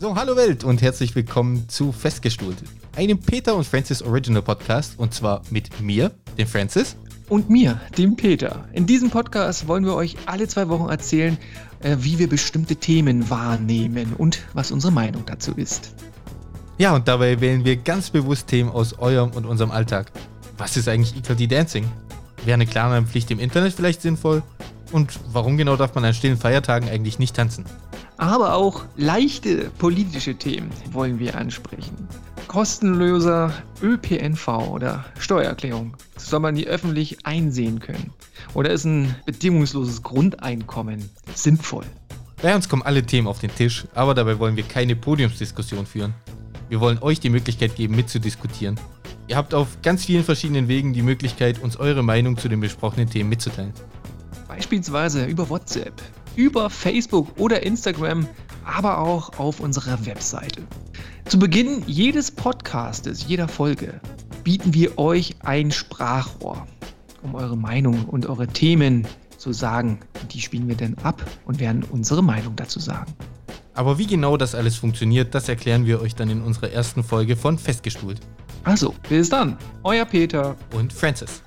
So, hallo Welt und herzlich willkommen zu Festgestuhlt, einem Peter und Francis Original Podcast und zwar mit mir, dem Francis. Und mir, dem Peter. In diesem Podcast wollen wir euch alle zwei Wochen erzählen, äh, wie wir bestimmte Themen wahrnehmen und was unsere Meinung dazu ist. Ja, und dabei wählen wir ganz bewusst Themen aus eurem und unserem Alltag. Was ist eigentlich Equality Dancing? Wäre eine Klarnamenpflicht im Internet vielleicht sinnvoll? Und warum genau darf man an stillen Feiertagen eigentlich nicht tanzen? Aber auch leichte politische Themen wollen wir ansprechen. Kostenloser ÖPNV oder Steuererklärung. Soll man die öffentlich einsehen können? Oder ist ein bedingungsloses Grundeinkommen sinnvoll? Bei uns kommen alle Themen auf den Tisch, aber dabei wollen wir keine Podiumsdiskussion führen. Wir wollen euch die Möglichkeit geben, mitzudiskutieren. Ihr habt auf ganz vielen verschiedenen Wegen die Möglichkeit, uns eure Meinung zu den besprochenen Themen mitzuteilen. Beispielsweise über WhatsApp, über Facebook oder Instagram, aber auch auf unserer Webseite. Zu Beginn jedes Podcastes, jeder Folge, bieten wir euch ein Sprachrohr, um eure Meinung und eure Themen zu sagen. Die spielen wir dann ab und werden unsere Meinung dazu sagen. Aber wie genau das alles funktioniert, das erklären wir euch dann in unserer ersten Folge von Festgestuhlt. Also, bis dann, euer Peter und Francis.